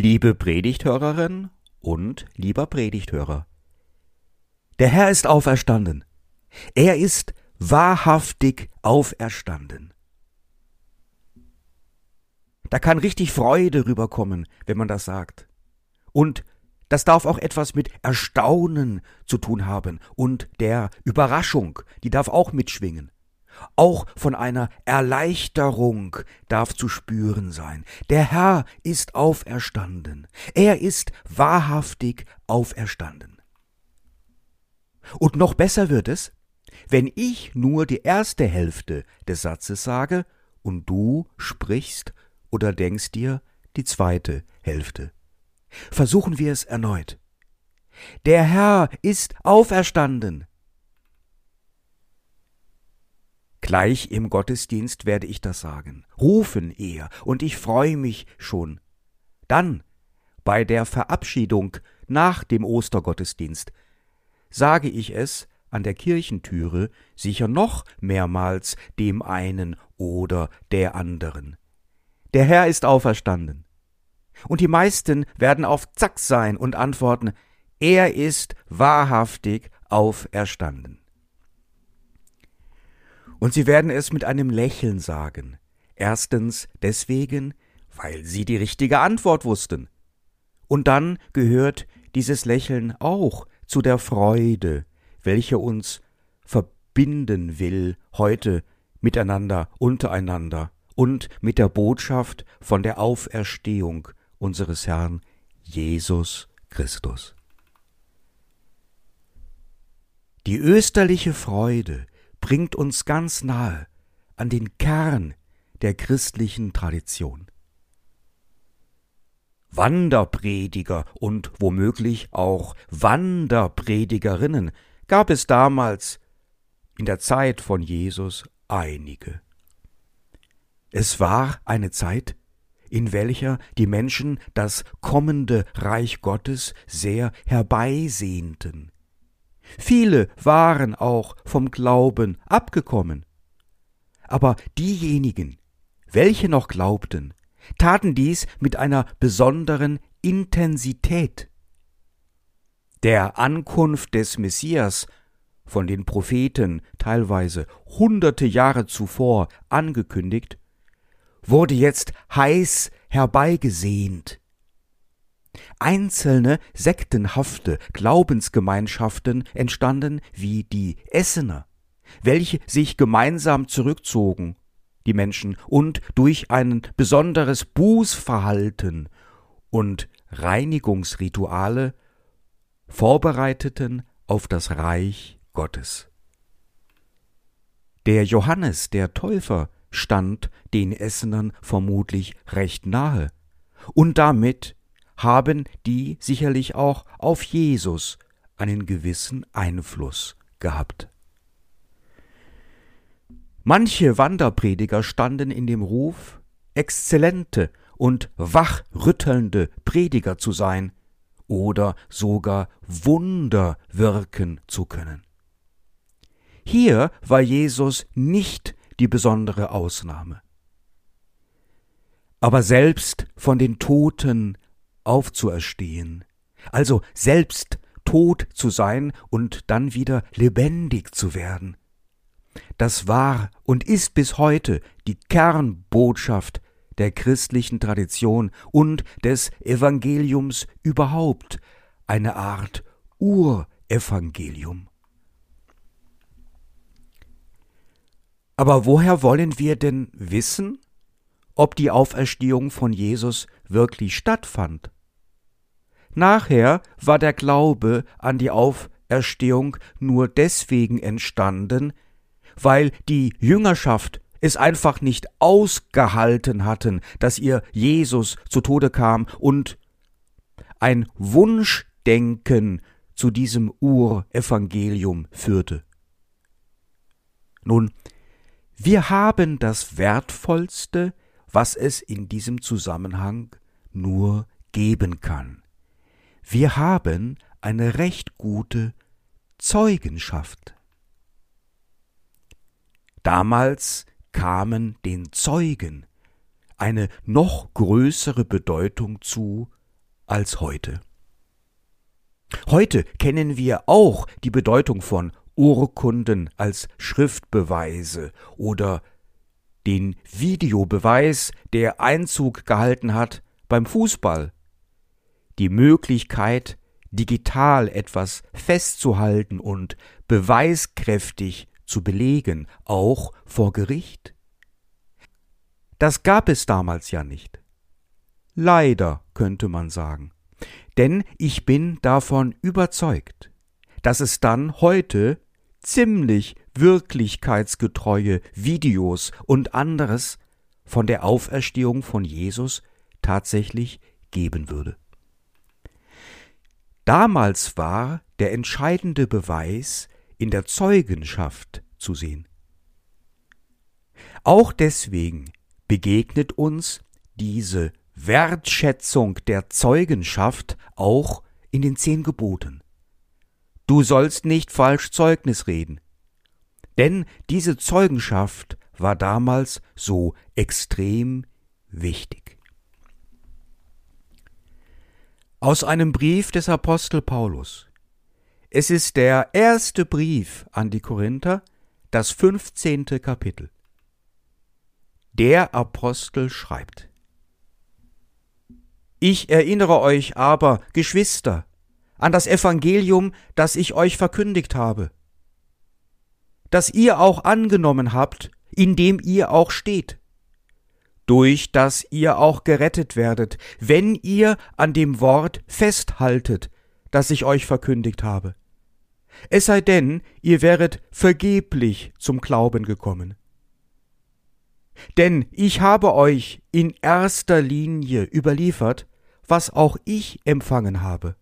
Liebe Predigthörerin und lieber Predigthörer. Der Herr ist auferstanden. Er ist wahrhaftig auferstanden. Da kann richtig Freude rüberkommen, wenn man das sagt. Und das darf auch etwas mit Erstaunen zu tun haben und der Überraschung, die darf auch mitschwingen. Auch von einer Erleichterung darf zu spüren sein. Der Herr ist auferstanden. Er ist wahrhaftig auferstanden. Und noch besser wird es, wenn ich nur die erste Hälfte des Satzes sage und du sprichst oder denkst dir die zweite Hälfte. Versuchen wir es erneut. Der Herr ist auferstanden. Gleich im Gottesdienst werde ich das sagen, rufen eher, und ich freue mich schon. Dann, bei der Verabschiedung nach dem Ostergottesdienst, sage ich es an der Kirchentüre sicher noch mehrmals dem einen oder der anderen. Der Herr ist auferstanden. Und die meisten werden auf Zack sein und antworten, er ist wahrhaftig auferstanden. Und sie werden es mit einem Lächeln sagen. Erstens deswegen, weil sie die richtige Antwort wussten. Und dann gehört dieses Lächeln auch zu der Freude, welche uns verbinden will heute miteinander, untereinander und mit der Botschaft von der Auferstehung unseres Herrn Jesus Christus. Die österliche Freude bringt uns ganz nahe an den Kern der christlichen Tradition. Wanderprediger und womöglich auch Wanderpredigerinnen gab es damals in der Zeit von Jesus einige. Es war eine Zeit, in welcher die Menschen das kommende Reich Gottes sehr herbeisehnten. Viele waren auch vom Glauben abgekommen. Aber diejenigen, welche noch glaubten, taten dies mit einer besonderen Intensität. Der Ankunft des Messias, von den Propheten teilweise hunderte Jahre zuvor angekündigt, wurde jetzt heiß herbeigesehnt. Einzelne sektenhafte Glaubensgemeinschaften entstanden wie die Essener, welche sich gemeinsam zurückzogen, die Menschen, und durch ein besonderes Bußverhalten und Reinigungsrituale vorbereiteten auf das Reich Gottes. Der Johannes der Täufer stand den Essenern vermutlich recht nahe, und damit haben die sicherlich auch auf Jesus einen gewissen Einfluss gehabt. Manche Wanderprediger standen in dem Ruf, exzellente und wachrüttelnde Prediger zu sein oder sogar Wunder wirken zu können. Hier war Jesus nicht die besondere Ausnahme. Aber selbst von den Toten aufzuerstehen, also selbst tot zu sein und dann wieder lebendig zu werden. Das war und ist bis heute die Kernbotschaft der christlichen Tradition und des Evangeliums überhaupt, eine Art Urevangelium. Aber woher wollen wir denn wissen, ob die Auferstehung von Jesus wirklich stattfand? Nachher war der Glaube an die Auferstehung nur deswegen entstanden, weil die Jüngerschaft es einfach nicht ausgehalten hatten, dass ihr Jesus zu Tode kam und ein Wunschdenken zu diesem Urevangelium führte. Nun, wir haben das Wertvollste, was es in diesem Zusammenhang nur geben kann. Wir haben eine recht gute Zeugenschaft. Damals kamen den Zeugen eine noch größere Bedeutung zu als heute. Heute kennen wir auch die Bedeutung von Urkunden als Schriftbeweise oder den Videobeweis, der Einzug gehalten hat beim Fußball. Die Möglichkeit, digital etwas festzuhalten und beweiskräftig zu belegen, auch vor Gericht. Das gab es damals ja nicht. Leider könnte man sagen. Denn ich bin davon überzeugt, dass es dann heute ziemlich wirklichkeitsgetreue Videos und anderes von der Auferstehung von Jesus tatsächlich geben würde. Damals war der entscheidende Beweis in der Zeugenschaft zu sehen. Auch deswegen begegnet uns diese Wertschätzung der Zeugenschaft auch in den zehn Geboten. Du sollst nicht falsch Zeugnis reden. Denn diese Zeugenschaft war damals so extrem wichtig. Aus einem Brief des Apostel Paulus. Es ist der erste Brief an die Korinther, das fünfzehnte Kapitel. Der Apostel schreibt Ich erinnere euch aber, Geschwister, an das Evangelium, das ich euch verkündigt habe, das ihr auch angenommen habt, in dem ihr auch steht, durch das ihr auch gerettet werdet, wenn ihr an dem Wort festhaltet, das ich euch verkündigt habe. Es sei denn, ihr wäret vergeblich zum Glauben gekommen. Denn ich habe euch in erster Linie überliefert, was auch ich empfangen habe,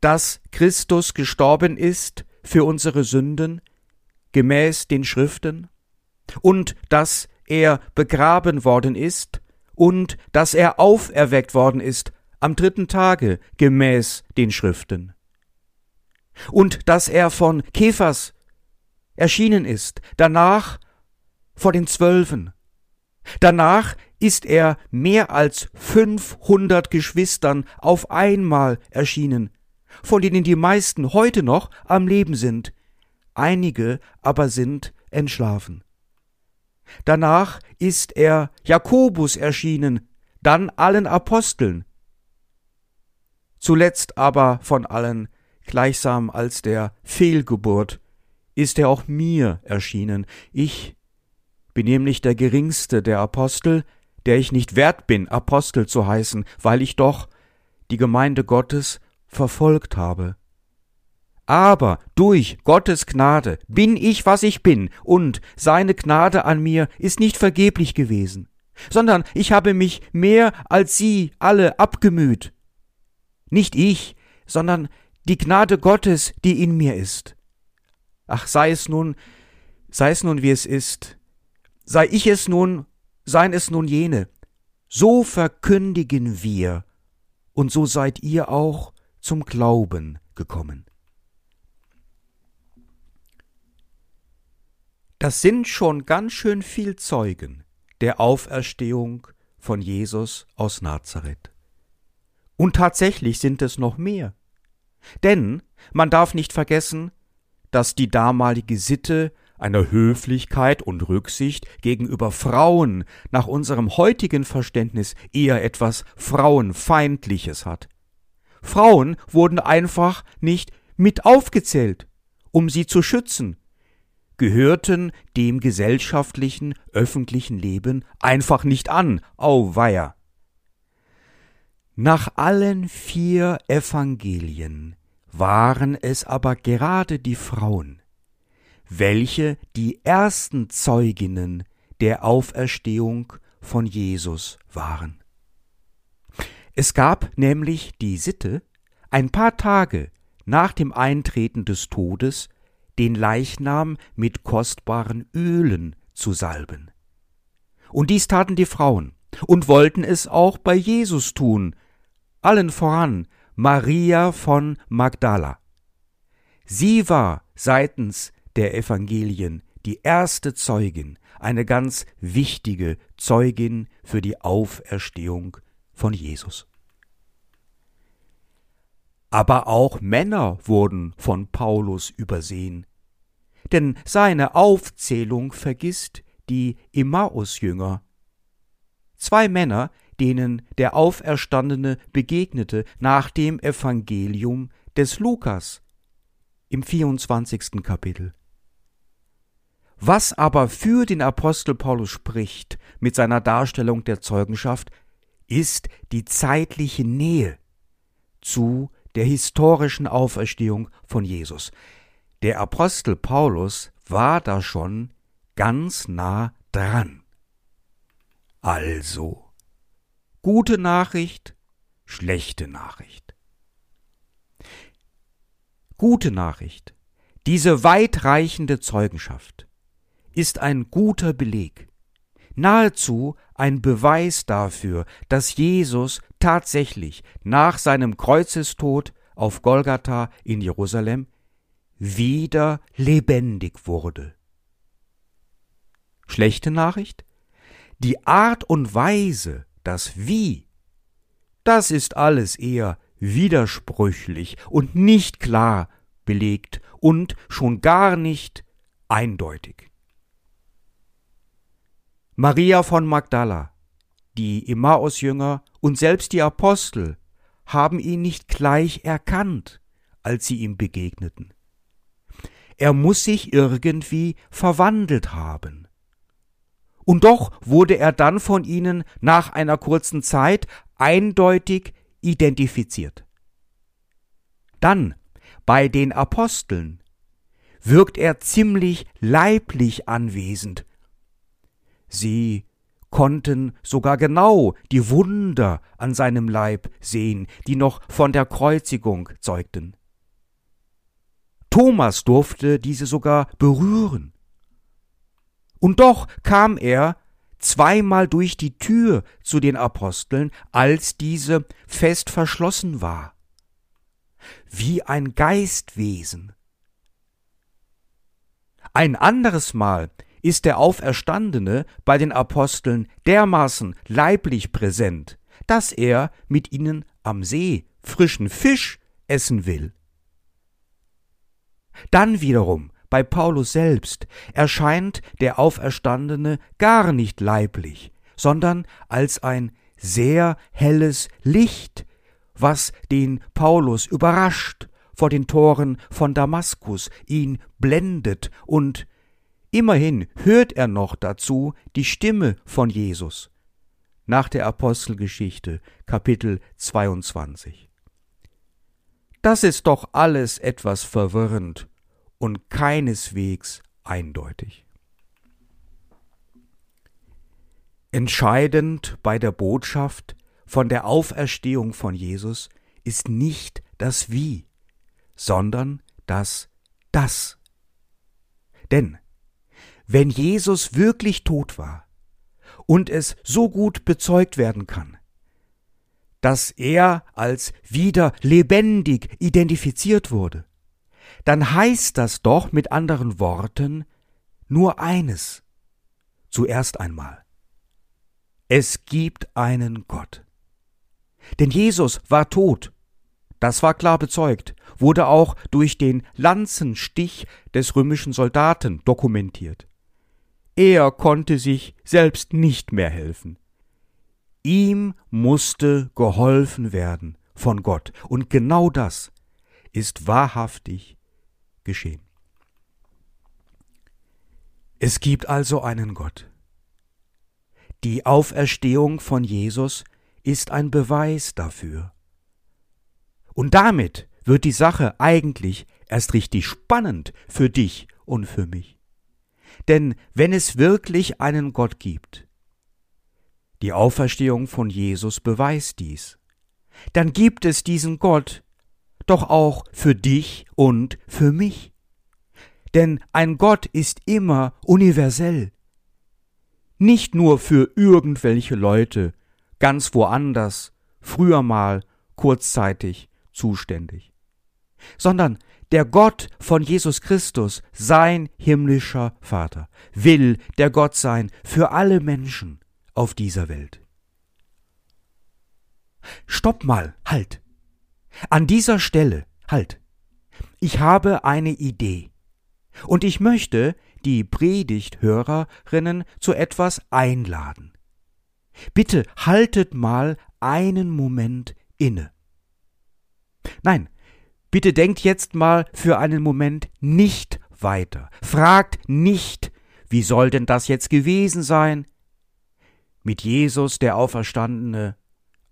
dass Christus gestorben ist für unsere Sünden, gemäß den Schriften, und dass er begraben worden ist, und dass er auferweckt worden ist am dritten Tage, gemäß den Schriften, und dass er von Kephas erschienen ist, danach vor den Zwölfen. Danach ist er mehr als fünfhundert Geschwistern auf einmal erschienen, von denen die meisten heute noch am Leben sind, einige aber sind entschlafen. Danach ist er Jakobus erschienen, dann allen Aposteln. Zuletzt aber von allen, gleichsam als der Fehlgeburt, ist er auch mir erschienen. Ich bin nämlich der geringste der Apostel, der ich nicht wert bin, Apostel zu heißen, weil ich doch die Gemeinde Gottes verfolgt habe. Aber durch Gottes Gnade bin ich, was ich bin, und seine Gnade an mir ist nicht vergeblich gewesen, sondern ich habe mich mehr als sie alle abgemüht. Nicht ich, sondern die Gnade Gottes, die in mir ist. Ach, sei es nun, sei es nun wie es ist, sei ich es nun, seien es nun jene, so verkündigen wir, und so seid ihr auch zum Glauben gekommen. Das sind schon ganz schön viel Zeugen der Auferstehung von Jesus aus Nazareth. Und tatsächlich sind es noch mehr. Denn man darf nicht vergessen, dass die damalige Sitte einer Höflichkeit und Rücksicht gegenüber Frauen nach unserem heutigen Verständnis eher etwas Frauenfeindliches hat. Frauen wurden einfach nicht mit aufgezählt, um sie zu schützen, gehörten dem gesellschaftlichen, öffentlichen Leben einfach nicht an, auweia. Nach allen vier Evangelien waren es aber gerade die Frauen, welche die ersten Zeuginnen der Auferstehung von Jesus waren. Es gab nämlich die Sitte, ein paar Tage nach dem Eintreten des Todes den Leichnam mit kostbaren Ölen zu salben. Und dies taten die Frauen und wollten es auch bei Jesus tun, allen voran Maria von Magdala. Sie war seitens der Evangelien die erste Zeugin, eine ganz wichtige Zeugin für die Auferstehung von Jesus. Aber auch Männer wurden von Paulus übersehen. Denn seine Aufzählung vergisst die Emmaus-Jünger. Zwei Männer, denen der Auferstandene begegnete nach dem Evangelium des Lukas im 24. Kapitel. Was aber für den Apostel Paulus spricht mit seiner Darstellung der Zeugenschaft, ist die zeitliche Nähe zu der historischen Auferstehung von Jesus. Der Apostel Paulus war da schon ganz nah dran. Also, gute Nachricht, schlechte Nachricht. Gute Nachricht. Diese weitreichende Zeugenschaft ist ein guter Beleg, nahezu ein Beweis dafür, dass Jesus tatsächlich nach seinem Kreuzestod auf Golgatha in Jerusalem wieder lebendig wurde. Schlechte Nachricht? Die Art und Weise, das Wie, das ist alles eher widersprüchlich und nicht klar belegt und schon gar nicht eindeutig. Maria von Magdala, die Emmaus-Jünger und selbst die Apostel haben ihn nicht gleich erkannt, als sie ihm begegneten. Er muss sich irgendwie verwandelt haben. Und doch wurde er dann von ihnen nach einer kurzen Zeit eindeutig identifiziert. Dann, bei den Aposteln, wirkt er ziemlich leiblich anwesend. Sie konnten sogar genau die Wunder an seinem Leib sehen, die noch von der Kreuzigung zeugten. Thomas durfte diese sogar berühren. Und doch kam er zweimal durch die Tür zu den Aposteln, als diese fest verschlossen war. Wie ein Geistwesen. Ein anderes Mal ist der Auferstandene bei den Aposteln dermaßen leiblich präsent, dass er mit ihnen am See frischen Fisch essen will. Dann wiederum bei Paulus selbst erscheint der Auferstandene gar nicht leiblich, sondern als ein sehr helles Licht, was den Paulus überrascht vor den Toren von Damaskus, ihn blendet und immerhin hört er noch dazu die Stimme von Jesus nach der Apostelgeschichte Kapitel 22. Das ist doch alles etwas verwirrend und keineswegs eindeutig. Entscheidend bei der Botschaft von der Auferstehung von Jesus ist nicht das Wie, sondern das Das. Denn wenn Jesus wirklich tot war und es so gut bezeugt werden kann, dass er als wieder lebendig identifiziert wurde, dann heißt das doch mit anderen Worten nur eines. Zuerst einmal. Es gibt einen Gott. Denn Jesus war tot. Das war klar bezeugt, wurde auch durch den Lanzenstich des römischen Soldaten dokumentiert. Er konnte sich selbst nicht mehr helfen. Ihm musste geholfen werden von Gott, und genau das ist wahrhaftig geschehen. Es gibt also einen Gott. Die Auferstehung von Jesus ist ein Beweis dafür. Und damit wird die Sache eigentlich erst richtig spannend für dich und für mich. Denn wenn es wirklich einen Gott gibt, die Auferstehung von Jesus beweist dies, dann gibt es diesen Gott doch auch für dich und für mich. Denn ein Gott ist immer universell. Nicht nur für irgendwelche Leute, ganz woanders, früher mal, kurzzeitig zuständig, sondern der Gott von Jesus Christus, sein himmlischer Vater, will der Gott sein für alle Menschen auf dieser Welt. Stopp mal, halt. An dieser Stelle, halt, ich habe eine Idee. Und ich möchte die Predigthörerinnen zu etwas einladen. Bitte haltet mal einen Moment inne. Nein, bitte denkt jetzt mal für einen Moment nicht weiter. Fragt nicht, wie soll denn das jetzt gewesen sein? Mit Jesus, der Auferstandene,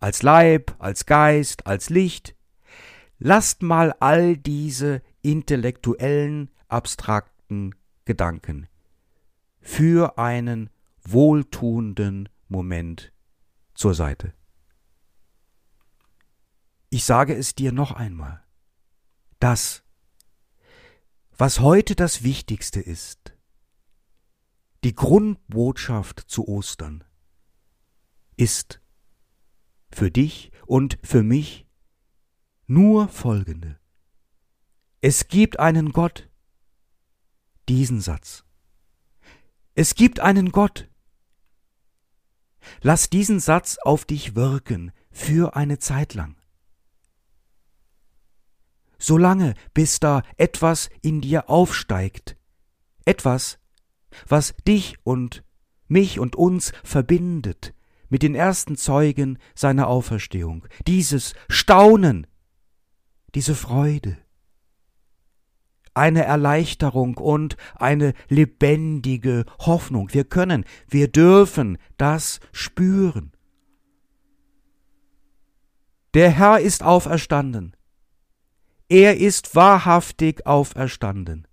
als Leib, als Geist, als Licht. Lasst mal all diese intellektuellen, abstrakten Gedanken für einen wohltuenden Moment zur Seite. Ich sage es dir noch einmal. Das, was heute das Wichtigste ist, die Grundbotschaft zu Ostern, ist für dich und für mich nur folgende. Es gibt einen Gott, diesen Satz. Es gibt einen Gott. Lass diesen Satz auf dich wirken für eine Zeit lang. Solange bis da etwas in dir aufsteigt, etwas, was dich und mich und uns verbindet mit den ersten Zeugen seiner Auferstehung, dieses Staunen, diese Freude, eine Erleichterung und eine lebendige Hoffnung. Wir können, wir dürfen das spüren. Der Herr ist auferstanden. Er ist wahrhaftig auferstanden.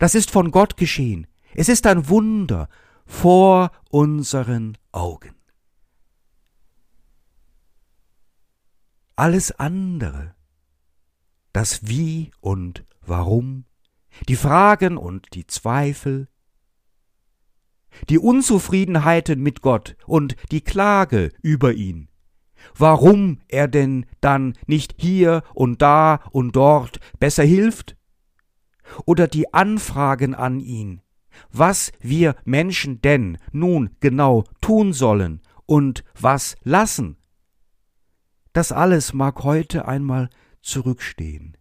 Das ist von Gott geschehen. Es ist ein Wunder vor unseren Augen. Alles andere das Wie und Warum, die Fragen und die Zweifel, die Unzufriedenheiten mit Gott und die Klage über ihn, warum er denn dann nicht hier und da und dort besser hilft, oder die Anfragen an ihn, was wir Menschen denn nun genau tun sollen und was lassen. Das alles mag heute einmal zurückstehen.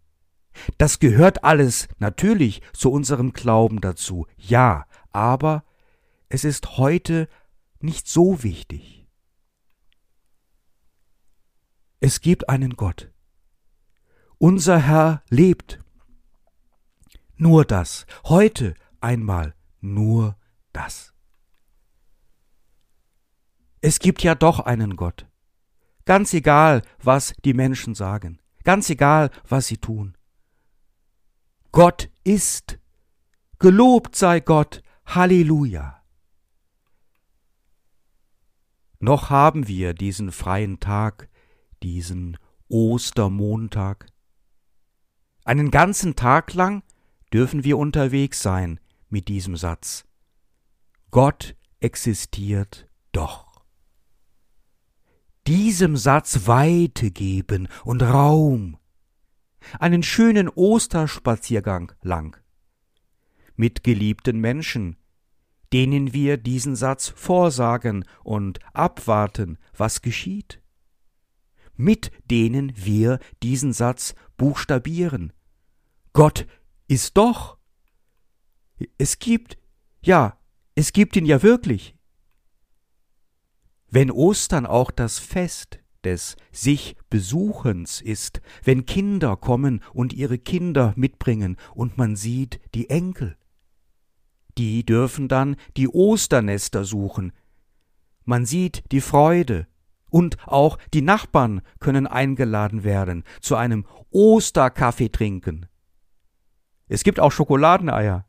Das gehört alles natürlich zu unserem Glauben dazu, ja, aber es ist heute nicht so wichtig. Es gibt einen Gott. Unser Herr lebt. Nur das, heute einmal nur das. Es gibt ja doch einen Gott. Ganz egal, was die Menschen sagen ganz egal, was sie tun. Gott ist. Gelobt sei Gott. Halleluja. Noch haben wir diesen freien Tag, diesen Ostermontag. Einen ganzen Tag lang dürfen wir unterwegs sein mit diesem Satz. Gott existiert doch diesem Satz Weite geben und Raum. Einen schönen Osterspaziergang lang. Mit geliebten Menschen, denen wir diesen Satz vorsagen und abwarten, was geschieht. Mit denen wir diesen Satz buchstabieren. Gott ist doch. Es gibt, ja, es gibt ihn ja wirklich. Wenn Ostern auch das Fest des sich Besuchens ist, wenn Kinder kommen und ihre Kinder mitbringen und man sieht die Enkel. Die dürfen dann die Osternester suchen. Man sieht die Freude, und auch die Nachbarn können eingeladen werden zu einem Osterkaffee trinken. Es gibt auch Schokoladeneier.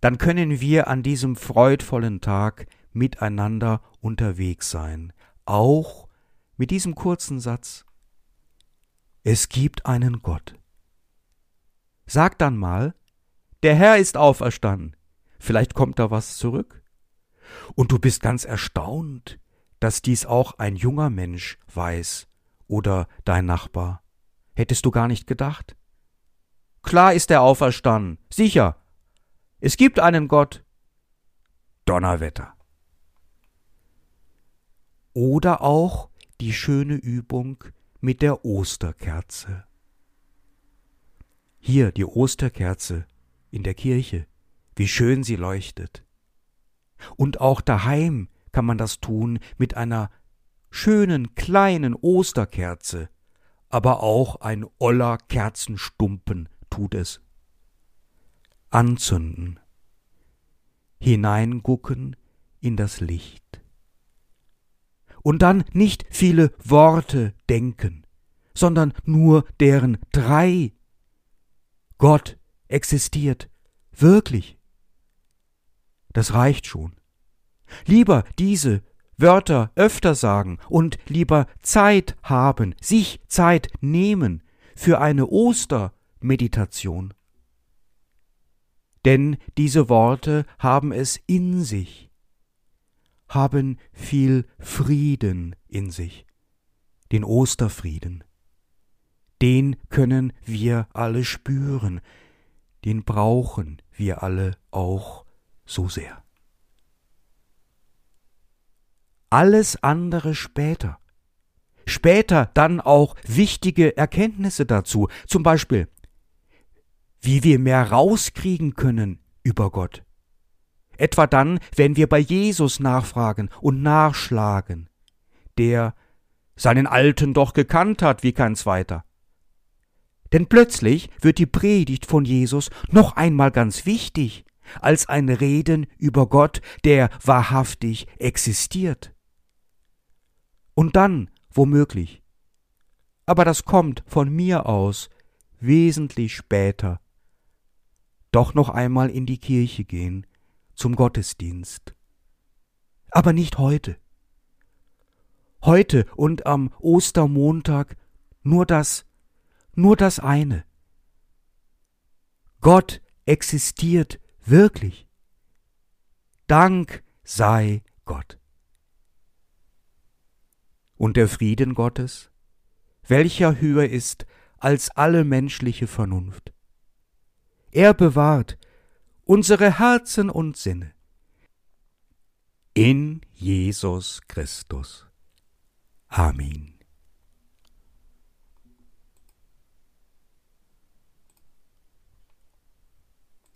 Dann können wir an diesem freudvollen Tag miteinander unterwegs sein. Auch mit diesem kurzen Satz. Es gibt einen Gott. Sag dann mal, der Herr ist auferstanden. Vielleicht kommt da was zurück. Und du bist ganz erstaunt, dass dies auch ein junger Mensch weiß oder dein Nachbar. Hättest du gar nicht gedacht? Klar ist er auferstanden, sicher. Es gibt einen Gott. Donnerwetter. Oder auch die schöne Übung mit der Osterkerze. Hier die Osterkerze in der Kirche, wie schön sie leuchtet. Und auch daheim kann man das tun mit einer schönen kleinen Osterkerze, aber auch ein oller Kerzenstumpen tut es. Anzünden, hineingucken in das Licht. Und dann nicht viele Worte denken, sondern nur deren drei. Gott existiert wirklich. Das reicht schon. Lieber diese Wörter öfter sagen und lieber Zeit haben, sich Zeit nehmen für eine Ostermeditation. Denn diese Worte haben es in sich, haben viel Frieden in sich, den Osterfrieden. Den können wir alle spüren, den brauchen wir alle auch so sehr. Alles andere später. Später dann auch wichtige Erkenntnisse dazu, zum Beispiel, wie wir mehr rauskriegen können über Gott. Etwa dann, wenn wir bei Jesus nachfragen und nachschlagen, der seinen Alten doch gekannt hat wie kein zweiter. Denn plötzlich wird die Predigt von Jesus noch einmal ganz wichtig als ein Reden über Gott, der wahrhaftig existiert. Und dann, womöglich, aber das kommt von mir aus wesentlich später, doch noch einmal in die Kirche gehen, zum Gottesdienst. Aber nicht heute. Heute und am Ostermontag nur das, nur das eine. Gott existiert wirklich. Dank sei Gott. Und der Frieden Gottes, welcher höher ist als alle menschliche Vernunft. Er bewahrt unsere Herzen und Sinne in Jesus Christus. Amen.